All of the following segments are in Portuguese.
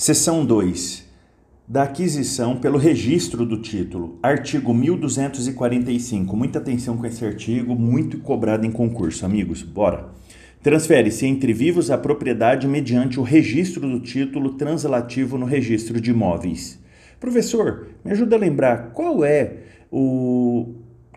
Seção 2. Da aquisição pelo registro do título. Artigo 1245. Muita atenção com esse artigo, muito cobrado em concurso, amigos. Bora. Transfere-se entre vivos a propriedade mediante o registro do título translativo no registro de imóveis. Professor, me ajuda a lembrar qual é o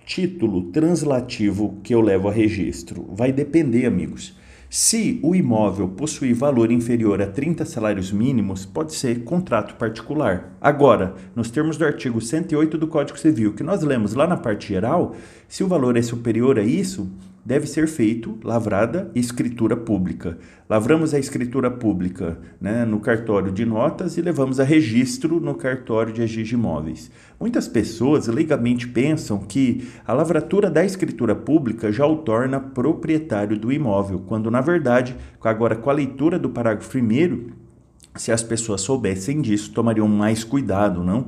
título translativo que eu levo a registro? Vai depender, amigos. Se o imóvel possui valor inferior a 30 salários mínimos, pode ser contrato particular. Agora, nos termos do artigo 108 do Código Civil, que nós lemos lá na parte geral, se o valor é superior a isso, deve ser feito lavrada escritura pública. Lavramos a escritura pública né, no cartório de notas e levamos a registro no cartório de registro de imóveis. Muitas pessoas legalmente pensam que a lavratura da escritura pública já o torna proprietário do imóvel, quando na verdade, agora com a leitura do parágrafo primeiro se as pessoas soubessem disso, tomariam mais cuidado, não?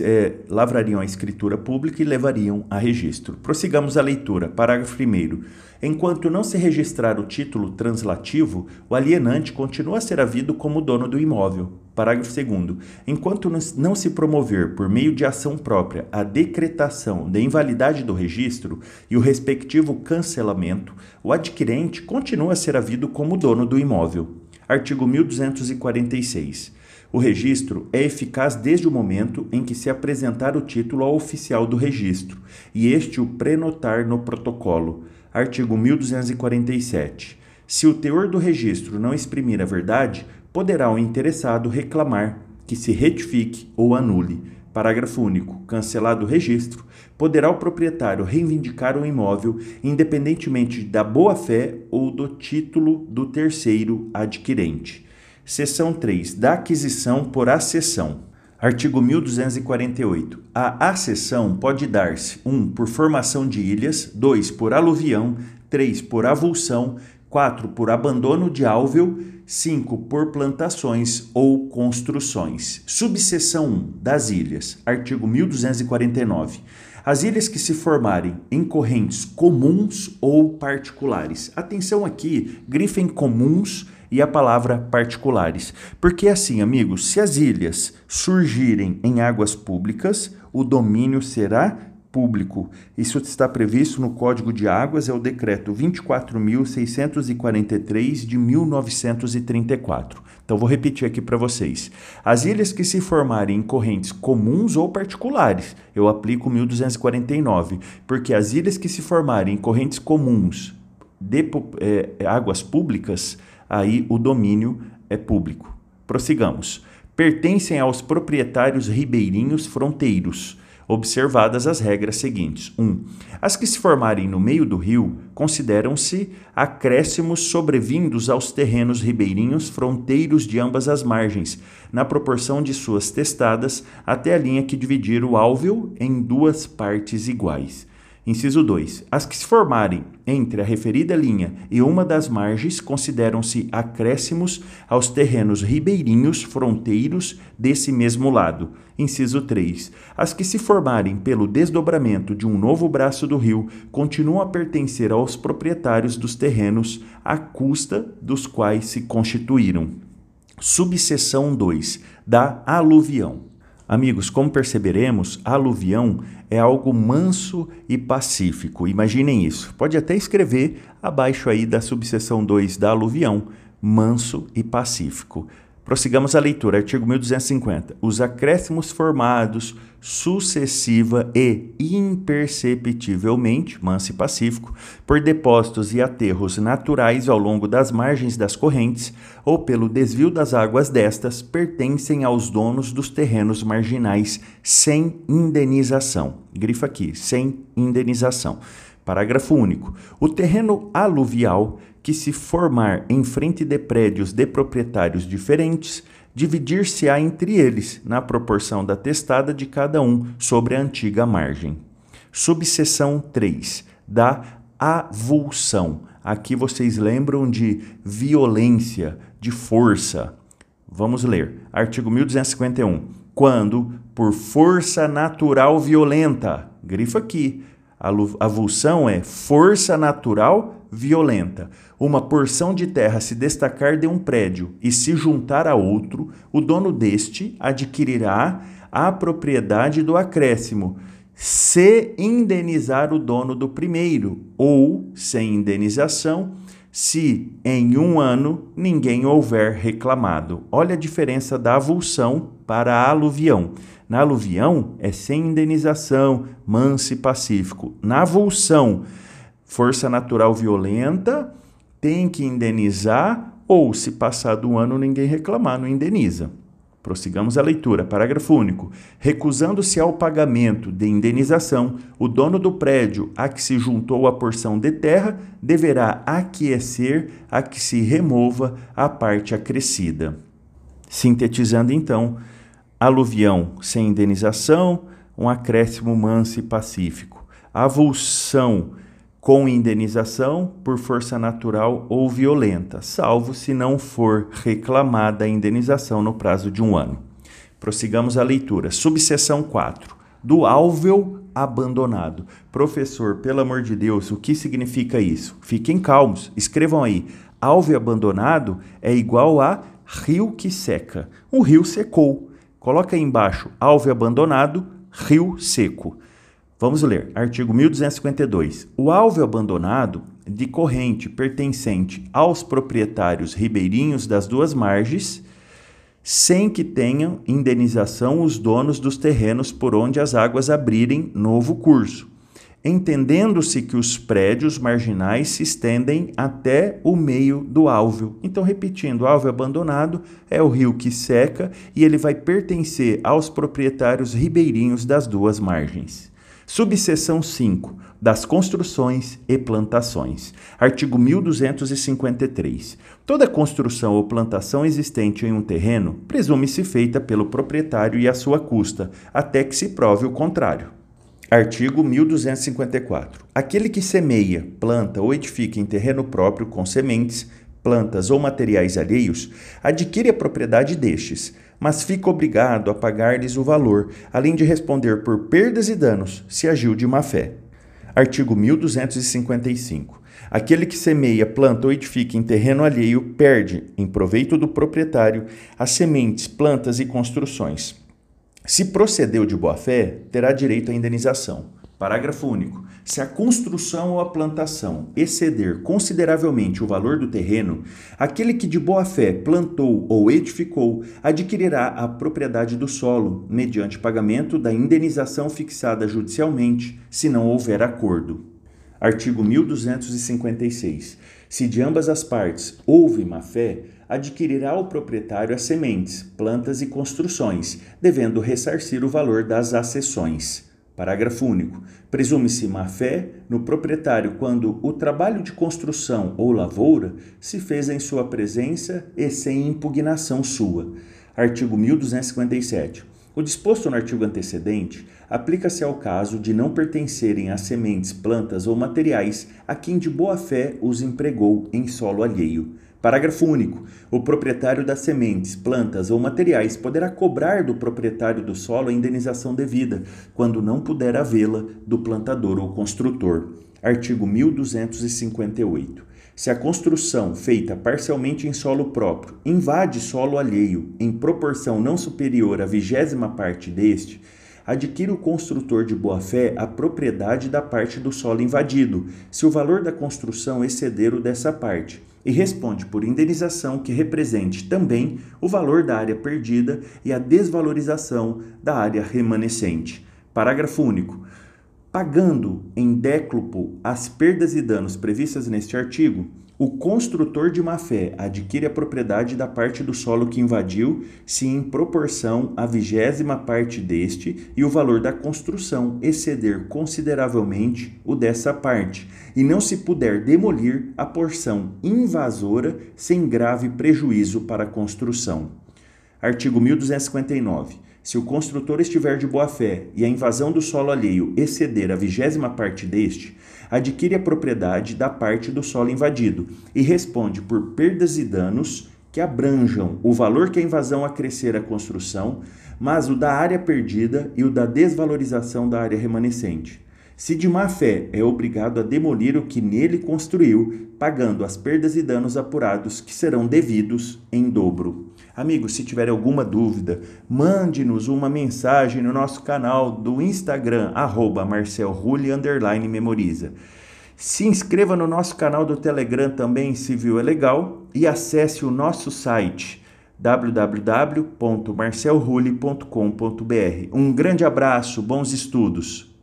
É, lavrariam a escritura pública e levariam a registro. Prossigamos a leitura. Parágrafo 1. Enquanto não se registrar o título translativo, o alienante continua a ser havido como dono do imóvel. Parágrafo 2. Enquanto não se promover, por meio de ação própria, a decretação da invalidade do registro e o respectivo cancelamento, o adquirente continua a ser havido como dono do imóvel. Artigo 1246. O registro é eficaz desde o momento em que se apresentar o título ao oficial do registro e este o prenotar no protocolo. Artigo 1247. Se o teor do registro não exprimir a verdade, poderá o interessado reclamar que se retifique ou anule. Parágrafo único. Cancelado o registro, poderá o proprietário reivindicar o imóvel independentemente da boa-fé ou do título do terceiro adquirente. Seção 3. Da aquisição por acessão. Artigo 1248. A acessão pode dar-se 1. Um, por formação de ilhas, 2. por aluvião, 3. por avulsão, 4. por abandono de álveo, 5. Por plantações ou construções. Subseção 1. Das ilhas. Artigo 1249. As ilhas que se formarem em correntes comuns ou particulares. Atenção aqui, grifem comuns e a palavra particulares. Porque assim, amigos, se as ilhas surgirem em águas públicas, o domínio será público. Isso está previsto no Código de Águas, é o decreto 24.643 de 1934. Então, vou repetir aqui para vocês. As ilhas que se formarem em correntes comuns ou particulares, eu aplico 1249, porque as ilhas que se formarem em correntes comuns de é, águas públicas, aí o domínio é público. Prossigamos. Pertencem aos proprietários ribeirinhos fronteiros observadas as regras seguintes. 1. Um, as que se formarem no meio do rio consideram-se acréscimos sobrevindos aos terrenos ribeirinhos fronteiros de ambas as margens, na proporção de suas testadas até a linha que dividir o álveo em duas partes iguais. Inciso 2. As que se formarem entre a referida linha e uma das margens consideram-se acréscimos aos terrenos ribeirinhos fronteiros desse mesmo lado. Inciso 3. As que se formarem pelo desdobramento de um novo braço do rio continuam a pertencer aos proprietários dos terrenos à custa dos quais se constituíram. Subseção 2. Da aluvião. Amigos, como perceberemos, aluvião é algo manso e pacífico. Imaginem isso. Pode até escrever abaixo aí da subseção 2 da aluvião, manso e pacífico. Prossigamos a leitura, artigo 1250. Os acréscimos formados sucessiva e imperceptivelmente, manso e pacífico, por depósitos e aterros naturais ao longo das margens das correntes ou pelo desvio das águas destas, pertencem aos donos dos terrenos marginais sem indenização. Grifa aqui, sem indenização. Parágrafo único. O terreno aluvial que se formar em frente de prédios de proprietários diferentes, dividir-se-á entre eles, na proporção da testada de cada um sobre a antiga margem. Subseção 3. Da avulsão. Aqui vocês lembram de violência, de força. Vamos ler. Artigo 1251. Quando, por força natural violenta, grifa aqui, avulsão é força natural violenta, uma porção de terra se destacar de um prédio e se juntar a outro, o dono deste adquirirá a propriedade do acréscimo, se indenizar o dono do primeiro, ou, sem indenização, se em um ano ninguém houver reclamado. Olha a diferença da avulsão para a aluvião. Na aluvião é sem indenização, manso e pacífico. Na avulsão, força natural violenta, tem que indenizar, ou se passar do ano ninguém reclamar, não indeniza. Prossigamos a leitura. Parágrafo único. Recusando-se ao pagamento de indenização, o dono do prédio a que se juntou a porção de terra deverá aquecer a que se remova a parte acrescida. Sintetizando então, aluvião sem indenização, um acréscimo manso e pacífico. Avulsão com indenização por força natural ou violenta, salvo se não for reclamada a indenização no prazo de um ano. Prossigamos a leitura. Subseção 4. Do álveo abandonado. Professor, pelo amor de Deus, o que significa isso? Fiquem calmos, escrevam aí. Álveo abandonado é igual a rio que seca. O rio secou. Coloca aí embaixo, álveo abandonado, rio seco. Vamos ler, artigo 1252. O alvo abandonado de corrente pertencente aos proprietários ribeirinhos das duas margens, sem que tenham indenização os donos dos terrenos por onde as águas abrirem novo curso, entendendo-se que os prédios marginais se estendem até o meio do álveo. Então, repetindo, o álveo abandonado é o rio que seca e ele vai pertencer aos proprietários ribeirinhos das duas margens. Subseção 5. Das construções e plantações. Artigo 1253. Toda construção ou plantação existente em um terreno presume-se feita pelo proprietário e à sua custa, até que se prove o contrário. Artigo 1254. Aquele que semeia, planta ou edifica em terreno próprio com sementes, plantas ou materiais alheios, adquire a propriedade destes mas fica obrigado a pagar-lhes o valor, além de responder por perdas e danos, se agiu de má fé. Artigo 1255. Aquele que semeia, planta ou edifica em terreno alheio perde, em proveito do proprietário, as sementes, plantas e construções. Se procedeu de boa fé, terá direito à indenização. Parágrafo único. Se a construção ou a plantação exceder consideravelmente o valor do terreno, aquele que de boa fé plantou ou edificou adquirirá a propriedade do solo, mediante pagamento da indenização fixada judicialmente, se não houver acordo. Artigo 1256. Se de ambas as partes houve má-fé, adquirirá o proprietário as sementes, plantas e construções, devendo ressarcir o valor das acessões. Parágrafo único. Presume-se má-fé no proprietário quando o trabalho de construção ou lavoura se fez em sua presença e sem impugnação sua. Artigo 1257. O disposto no artigo antecedente aplica-se ao caso de não pertencerem a sementes, plantas ou materiais a quem de boa fé os empregou em solo alheio Parágrafo único. O proprietário das sementes, plantas ou materiais poderá cobrar do proprietário do solo a indenização devida, quando não puder havê-la do plantador ou construtor. Artigo 1258. Se a construção, feita parcialmente em solo próprio, invade solo alheio em proporção não superior à vigésima parte deste, adquire o construtor de boa-fé a propriedade da parte do solo invadido, se o valor da construção exceder o dessa parte e responde por indenização que represente também o valor da área perdida e a desvalorização da área remanescente. Parágrafo único. Pagando em déclupo as perdas e danos previstas neste artigo, o construtor de má-fé adquire a propriedade da parte do solo que invadiu, se em proporção à vigésima parte deste e o valor da construção exceder consideravelmente o dessa parte, e não se puder demolir a porção invasora sem grave prejuízo para a construção. Artigo 1259. Se o construtor estiver de boa fé e a invasão do solo alheio exceder a vigésima parte deste, adquire a propriedade da parte do solo invadido e responde por perdas e danos que abranjam o valor que a invasão acrescer à construção, mas o da área perdida e o da desvalorização da área remanescente. Se de má fé, é obrigado a demolir o que nele construiu, pagando as perdas e danos apurados que serão devidos em dobro. Amigos, se tiver alguma dúvida, mande-nos uma mensagem no nosso canal do Instagram, arroba memoriza. Se inscreva no nosso canal do Telegram também, se viu é legal, e acesse o nosso site www.marcelrulli.com.br. Um grande abraço, bons estudos!